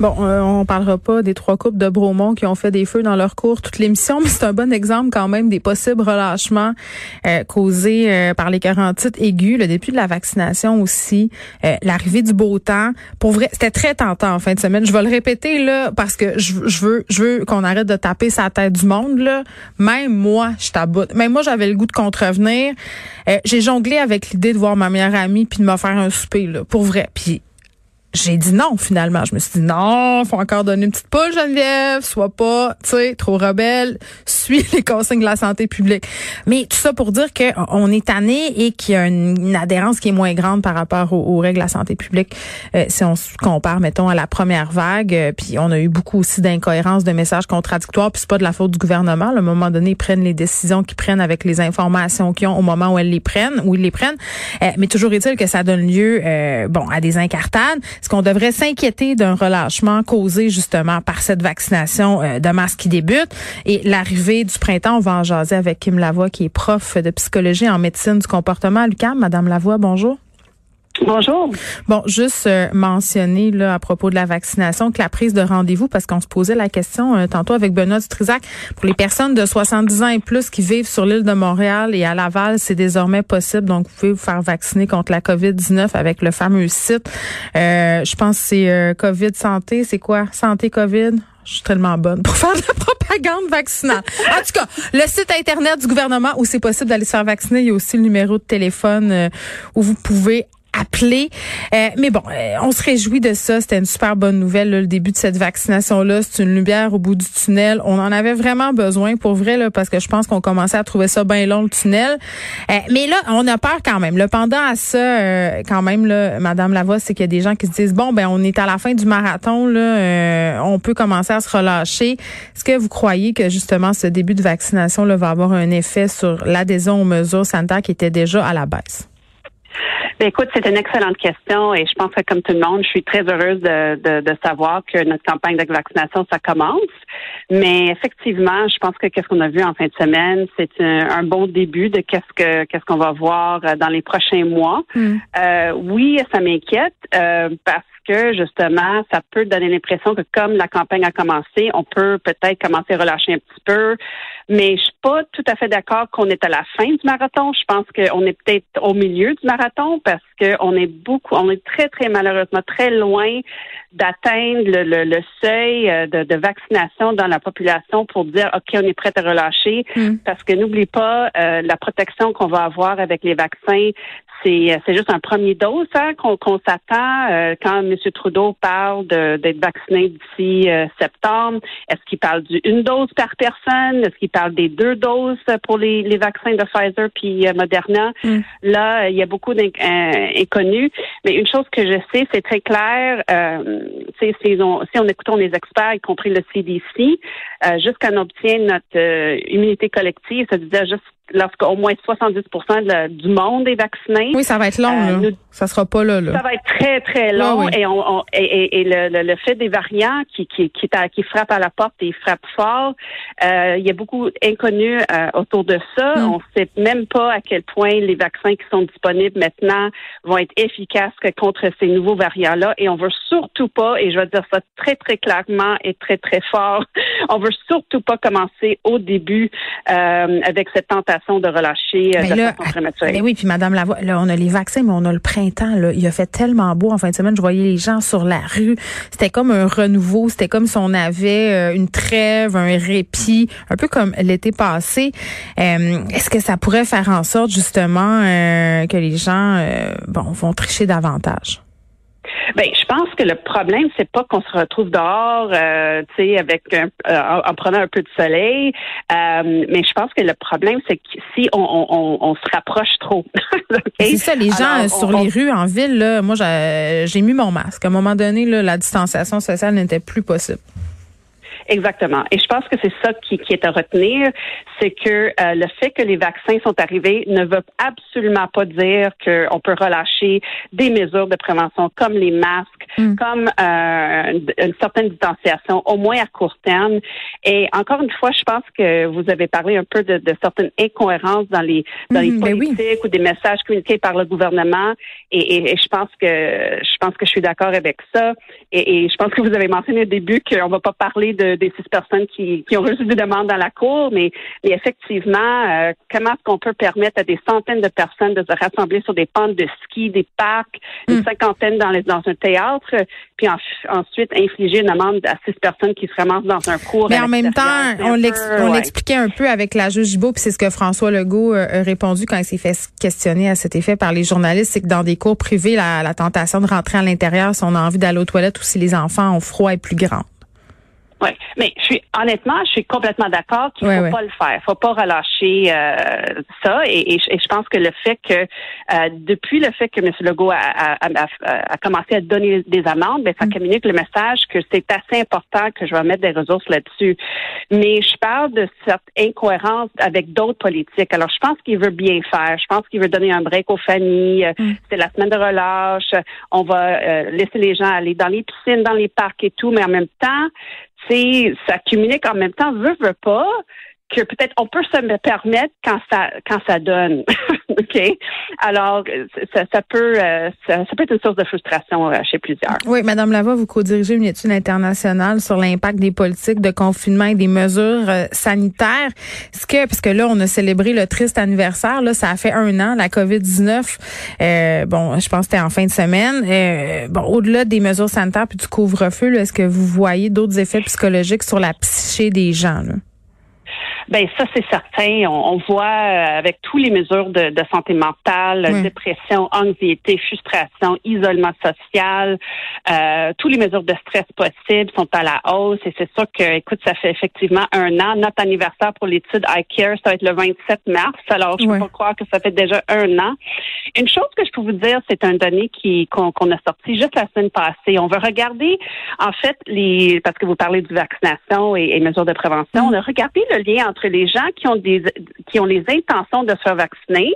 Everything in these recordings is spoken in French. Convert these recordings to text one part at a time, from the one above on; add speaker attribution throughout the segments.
Speaker 1: Bon, euh, on parlera pas des trois couples de Bromont qui ont fait des feux dans leur cours toute l'émission, mais c'est un bon exemple quand même des possibles relâchements euh, causés euh, par les carentites aigus, le début de la vaccination aussi, l'arrivée du beau temps. Pour vrai, c'était très tentant en fin de semaine. Je vais le répéter là parce que je, veux, je veux qu'on arrête de taper sa tête du monde là. Même moi, je. Même moi, j'avais le goût de contrevenir. J'ai jonglé avec l'idée de voir ma meilleure amie puis de me faire un souper là, pour vrai. Puis j'ai dit non finalement. Je me suis dit non, faut encore donner une petite poule Geneviève, sois pas, tu sais, trop rebelle, suis les consignes de la santé publique. Mais tout ça pour dire que on est tanné et qu'il y a une, adhérence qui est moins grande par rapport aux, règles de la santé publique euh, si on se compare mettons à la première vague, euh, puis on a eu beaucoup aussi d'incohérences, de messages contradictoires, puis c'est pas de la faute du gouvernement, à un moment donné, ils prennent les décisions qu'ils prennent avec les informations qu'ils ont au moment où elles les prennent, où ils les prennent. Euh, mais toujours est-il que ça donne lieu bon à des incartades est-ce qu'on devrait s'inquiéter d'un relâchement causé justement par cette vaccination euh, de masse qui débute et l'arrivée du printemps? On va en jaser avec Kim Lavoie, qui est prof de psychologie en médecine du comportement à l'UQAM. Madame Lavoie, bonjour.
Speaker 2: Bonjour.
Speaker 1: Bon, juste euh, mentionner là à propos de la vaccination que la prise de rendez-vous, parce qu'on se posait la question euh, tantôt avec Benoît Dutrisac, pour les personnes de 70 ans et plus qui vivent sur l'île de Montréal et à Laval, c'est désormais possible. Donc, vous pouvez vous faire vacciner contre la COVID-19 avec le fameux site. Euh, je pense que c'est COVID Santé. C'est quoi? Santé COVID? Je suis tellement bonne pour faire de la propagande vaccinale. En tout cas, le site Internet du gouvernement où c'est possible d'aller se faire vacciner, il y a aussi le numéro de téléphone où vous pouvez appeler. Euh, mais bon, euh, on se réjouit de ça. C'était une super bonne nouvelle, le début de cette vaccination-là. C'est une lumière au bout du tunnel. On en avait vraiment besoin pour vrai, là, parce que je pense qu'on commençait à trouver ça bien long, le tunnel. Euh, mais là, on a peur quand même. Le pendant à ça, quand même, là, Madame Lavoie, c'est qu'il y a des gens qui se disent, bon, ben on est à la fin du marathon, là, on peut commencer à se relâcher. Est-ce que vous croyez que justement ce début de vaccination là, va avoir un effet sur l'adhésion aux mesures sanitaires qui étaient déjà à la baisse?
Speaker 2: Ben, écoute, c'est une excellente question et je pense que comme tout le monde, je suis très heureuse de, de, de savoir que notre campagne de vaccination, ça commence. Mais effectivement, je pense que qu'est-ce qu'on a vu en fin de semaine, c'est un, bon début de qu'est-ce que qu'est-ce qu'on va voir euh, dans les prochains mois. Hmm. Euh, oui, ça m'inquiète euh, parce que justement, ça peut donner l'impression que comme la campagne a commencé, on peut peut-être commencer à relâcher un petit peu. Mais je suis pas tout à fait d'accord qu'on est à la fin du marathon. Je pense qu'on est peut-être au milieu du marathon parce qu'on est beaucoup, on est très, très malheureusement très loin d'atteindre le, seuil euh, de, vaccination dans la population pour dire OK, on est prêt à relâcher. Hmm. Parce que n'oublie pas, euh, la protection qu'on va avoir avec les vaccins, c'est, c'est juste un premier dose hein, qu'on, s'attend euh, quand M. Trudeau parle d'être vacciné d'ici septembre. Est-ce qu'il parle d'une dose par personne? Est-ce qu'il parle des deux doses pour les, les vaccins de Pfizer puis Moderna? Hmm. Là, il y a beaucoup d'inconnus. Mais une chose que je sais, c'est très clair si on, si on écoute les experts, y compris le CDC, euh, jusqu'à obtient notre euh, immunité collective, ça veut dire juste lorsqu'au moins 70 du monde est vacciné.
Speaker 1: Oui, ça va être long. Euh, ça sera pas là,
Speaker 2: Ça va être très très long et, on, et, et, le, le, fait des variants qui qui qui, qui frappent à la porte et frappent fort, euh, il y a beaucoup d'inconnus euh, autour de ça. On hmm. On sait même pas à quel point les vaccins qui sont disponibles maintenant vont être efficaces contre ces nouveaux variants-là et on veut surtout pas et je vais dire ça très très clairement et très très fort, on veut surtout pas commencer au début euh, avec cette tentation de relâcher euh, de façon prématurée.
Speaker 1: Mais oui, puis Madame Lavoie, là, on a les vaccins, mais on a le printemps. Là. Il a fait tellement beau en fin de semaine. Je voyais les gens sur la rue. C'était comme un renouveau. C'était comme si on avait euh, une trêve, un répit, un peu comme l'été passé. Euh, est-ce que ça pourrait faire en sorte justement que les gens bon, vont tricher davantage?
Speaker 2: Ben, je pense que le problème, c'est pas qu'on se retrouve dehors, euh, tu sais, avec un, euh, en prenant un peu de soleil, euh, mais je pense que le problème, c'est que si on, on, on, se rapproche trop.
Speaker 1: C'est ça, les gens sur les rues en ville, là, moi, j'ai mis mon masque. À un moment donné, là, la distanciation sociale n'était plus possible.
Speaker 2: Exactement. Et je pense que c'est ça qui, qui, est à retenir, c'est que euh, le fait que les vaccins sont arrivés ne veut absolument pas dire qu'on peut relâcher des mesures de prévention comme les masques, mm. comme euh, une certaine distanciation, au moins à court terme. Et encore une fois, je pense que vous avez parlé un peu de, de certaines incohérences dans les dans les mm, ben politiques ou des messages communiqués par le gouvernement. Et, et, je pense que je pense que je suis d'accord avec ça. Et, et, je pense que vous avez mentionné au début qu'on va pas parler de des six personnes qui, qui ont reçu des demandes dans la cour, mais, mais effectivement, euh, comment est-ce qu'on peut permettre à des centaines de personnes de se rassembler sur des pentes de ski, des parcs, une hmm. cinquantaine dans, les, dans un théâtre, puis ensuite infliger une amende à six personnes qui se ramassent dans un cours.
Speaker 1: Mais en même temps, on l'expliquait un peu avec la juge Gibault, puis c'est ce que François Legault euh, a répondu quand il s'est fait questionner à cet effet par les journalistes, c'est que dans des cours privés, la, la tentation de rentrer à l'intérieur si on a envie d'aller aux toilettes ou si les enfants ont froid est plus grande.
Speaker 2: Oui, mais je suis honnêtement, je suis complètement d'accord qu'il ne faut pas le faire. Faut pas relâcher euh, ça. Et, je pense que le fait que euh, depuis le fait que M. Legault a, a, a, a, commencé à donner des amendes, ben, ça mm. communique le message que c'est assez important que je vais mettre des ressources là-dessus. Mais je parle de cette incohérence avec d'autres politiques. Alors, je pense qu'il veut bien faire. Je pense qu'il veut donner un break aux familles. Mm. C'est la semaine de relâche. On va euh, laisser les gens aller dans les piscines, dans les parcs et tout, mais en même temps, ça communique en même temps, veut, veut pas, que peut-être on peut se permettre quand ça quand ça donne. OK? Alors ça, ça peut euh, ça, peut être une source de frustration euh, chez plusieurs.
Speaker 1: Oui, madame Lavoie, vous co-dirigez une étude internationale sur l'impact des politiques de confinement et des mesures euh, sanitaires. ce que parce que là on a célébré le triste anniversaire là, ça a fait un an la Covid-19. bon, je pense que c'était en fin de semaine. bon, au-delà des mesures sanitaires puis du couvre-feu, est-ce que vous voyez d'autres effets psychologiques sur la psyché des gens là?
Speaker 2: Ben ça c'est certain. On, voit euh, avec tous les mesures de, de santé mentale, dépression, anxiété, frustration, isolement social, euh, tous les mesures de stress possibles sont à la hausse. Et c'est sûr que, écoute, ça fait effectivement un an. Notre anniversaire pour l'étude iCare, ça va être le 27 mars. Alors je peux pas croire que ça fait déjà un an. Une chose que je peux vous dire, c'est un donné qui qu'on a sorti juste la semaine passée. On va regarder en fait les parce que vous parlez de vaccination et, et mesures de prévention. Mm. On a regardé le lien entre les gens qui ont des qui ont les intentions de se faire vacciner.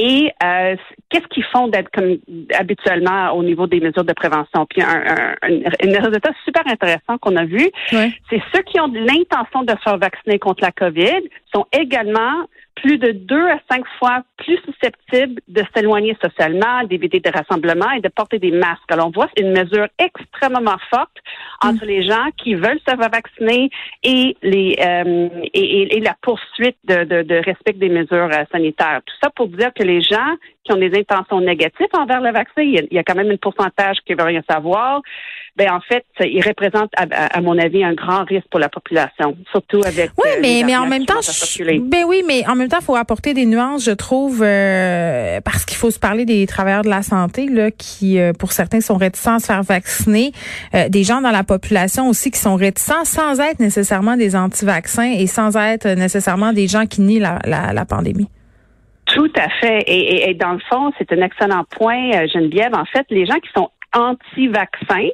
Speaker 2: Et euh, qu'est-ce qu'ils font d'être comme habituellement au niveau des mesures de prévention? Puis un, un, résultat super intéressant qu'on a vu, c'est ceux qui ont l'intention de se faire vacciner contre la COVID sont également plus de deux à cinq fois plus susceptibles de s'éloigner socialement, d'éviter des rassemblements et de porter des masques. Alors, on voit une mesure extrêmement forte entre les gens qui veulent se faire vacciner et les euh, et, la poursuite de, de, respect des mesures euh, sanitaires. Tout ça pour dire que les gens qui ont des intentions négatives envers le vaccin, il y a, quand même un pourcentage qui veut rien savoir. Ben en fait, il représente, à, mon avis, un grand risque pour la population, surtout avec.
Speaker 1: Oui, euh, mais mais en même temps, ben oui, mais en même temps, il faut apporter des nuances, je trouve, euh, parce qu'il faut se parler des travailleurs de la santé là, qui, euh, pour certains, sont réticents à se faire vacciner, des gens dans la population aussi qui sont réticents, sans être nécessairement des anti-vaccins et sans être nécessairement des gens qui nient la, la, la pandémie.
Speaker 2: Tout à fait. Et, et, dans le fond, c'est un excellent point, euh, Geneviève. En fait, les gens qui sont anti-vaccins,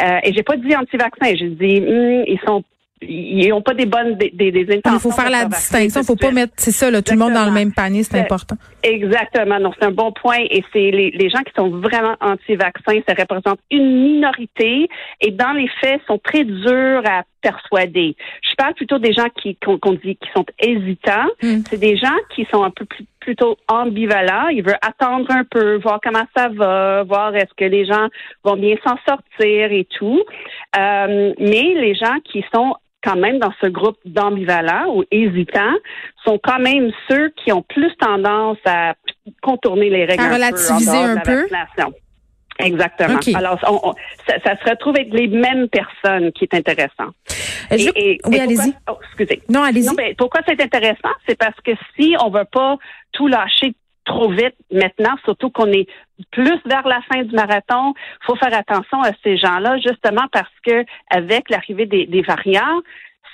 Speaker 2: euh, et j'ai pas dit anti-vaccins, j'ai dit hmm, ils sont ils n'ont pas des bonnes des, des, intentions.
Speaker 1: Il faut faire la distinction, il faut pas mettre c'est ça là, tout le monde dans le même panier, c'est important.
Speaker 2: Exactement, donc c'est un bon point et c'est les, les gens qui sont vraiment anti-vaccins, ça représente une minorité et dans les faits sont très durs à persuader. Je parle plutôt des gens qui qu'on dit qui sont hésitants, hmm. c'est des gens qui sont un peu plus plutôt ambivalent. Il veut attendre un peu, voir comment ça va, voir est-ce que les gens vont bien s'en sortir et tout. Euh, mais les gens qui sont quand même dans ce groupe d'ambivalents ou hésitants sont quand même ceux qui ont plus tendance à contourner les règles. À
Speaker 1: relativiser un peu.
Speaker 2: Exactement. Alors, ça, se retrouve avec les mêmes personnes qui est intéressant.
Speaker 1: oui, allez-y.
Speaker 2: Oh, excusez.
Speaker 1: Non, allez-y.
Speaker 2: pourquoi c'est intéressant? C'est parce que si on veut pas tout lâcher trop vite maintenant, surtout qu'on est plus vers la fin du marathon. Il faut faire attention à ces gens-là, justement parce que avec l'arrivée des, des variants,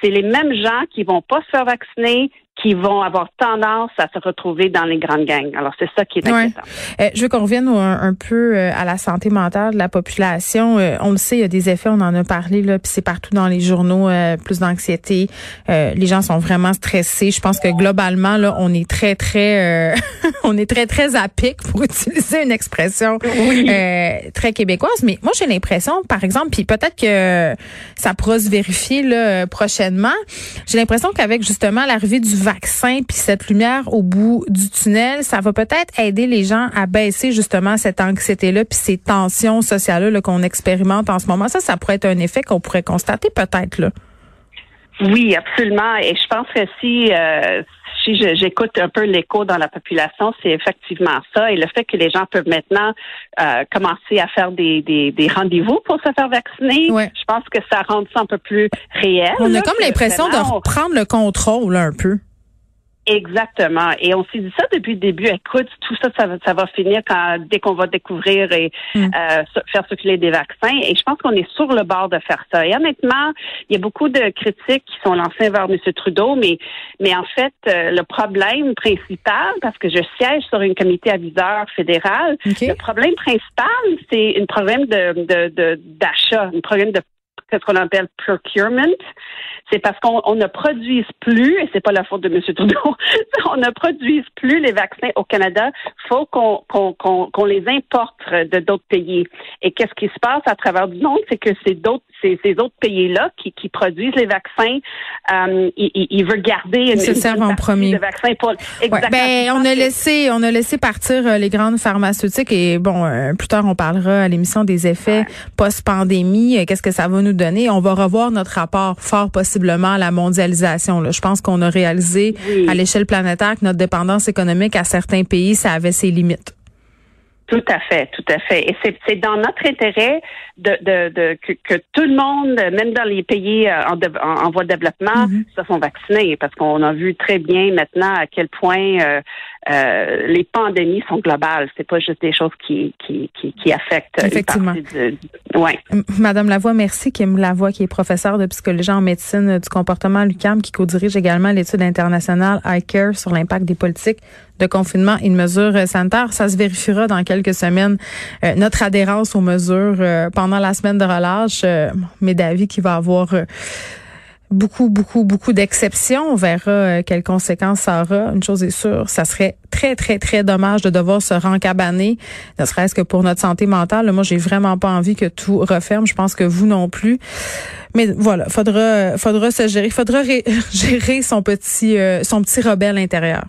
Speaker 2: c'est les mêmes gens qui vont pas se faire vacciner, qui vont avoir tendance à se retrouver dans les grandes gangs. Alors, c'est ça qui est inquiétant.
Speaker 1: Euh, je veux qu'on revienne un, peu euh, à la santé mentale de la population. Euh, on le sait, il y a des effets, on en a parlé, là, puis c'est partout dans les journaux, plus d'anxiété. les gens sont vraiment stressés. Je pense que globalement, là, on est très, très, on est très, très à pic, pour utiliser une expression très québécoise. Mais moi, j'ai l'impression, par exemple, puis peut-être que ça pourra se vérifier là, prochainement, j'ai l'impression qu'avec justement l'arrivée du vaccin puis cette lumière au bout du tunnel, ça va peut-être aider les gens à baisser justement cette anxiété-là puis ces tensions sociales-là qu'on expérimente en ce moment. Ça, ça pourrait être un effet qu'on pourrait constater peut-être là.
Speaker 2: Oui, absolument. Et je pense que si, euh, si j'écoute un peu l'écho dans la population, c'est effectivement ça. Et le fait que les gens peuvent maintenant euh, commencer à faire des, des, des rendez-vous pour se faire vacciner, je pense que ça rend ça un peu plus réel.
Speaker 1: On a comme l'impression de reprendre le contrôle un peu.
Speaker 2: Exactement. Et on s'est dit ça depuis le début. Écoute, tout ça, ça, va finir quand, dès qu'on va découvrir et mm. euh, faire circuler des vaccins. Et je pense qu'on est sur le bord de faire ça. Et honnêtement, il y a beaucoup de critiques qui sont lancées vers M. Trudeau, mais, mais en fait, euh, le problème principal, parce que je siège sur un comité aviseur fédéral, le problème principal, c'est un problème de, de, d'achat, un problème de ce qu'on appelle procurement c'est parce qu'on ne produise plus, et c'est pas la faute de M. Trudeau, on ne produise plus les vaccins au Canada. faut qu'on qu'on les importe de d'autres pays. Et qu'est-ce qui se passe à travers du monde, c'est que c'est d'autres ces, ces, autres pays-là qui, qui, produisent les vaccins, euh, ils, ils, veulent garder une,
Speaker 1: se servent en premier.
Speaker 2: de vaccins pour
Speaker 1: exactement. ben, on a laissé on a laissé partir euh, les grandes pharmaceutiques et bon euh, plus tard on parlera à l'émission des effets post-pandémie. Qu'est-ce que ça va nous donner On va revoir notre rapport fort possible à la mondialisation. Là. Je pense qu'on a réalisé à l'échelle planétaire que notre dépendance économique à certains pays, ça avait ses limites.
Speaker 2: Tout à fait, tout à fait. Et c'est dans notre intérêt de, de, de que, tout le monde, même dans les pays euh, en, en, voie de développement, mm-hmm. se sont vaccinés, parce qu'on a vu très bien maintenant à quel point euh, euh, les pandémies sont globales. C'est pas juste des choses qui qui, qui, qui affectent.
Speaker 1: Effectivement. ouais. Madame Lavoie, merci. Kim Lavoie, qui est professeure de psychologie en médecine du comportement à l'UQAM, qui co-dirige également l'étude internationale iCare sur l'impact des politiques de confinement et de mesures sanitaires. Ça se vérifiera dans quelques semaines. Euh, notre adhérence aux mesures euh, pendant la semaine de relâche, mais d'avis qui va avoir beaucoup, beaucoup, beaucoup d'exceptions. On verra euh, quelles conséquences ça aura. Une chose est sûre, ça serait très, très, très dommage de devoir se rencabaner, ne serait-ce que pour notre santé mentale. Moi, j'ai vraiment pas envie que tout referme. Je pense que vous non plus. Mais voilà, faudra, faudra se gérer, faudra gérer son petit, euh, son petit rebelle intérieur.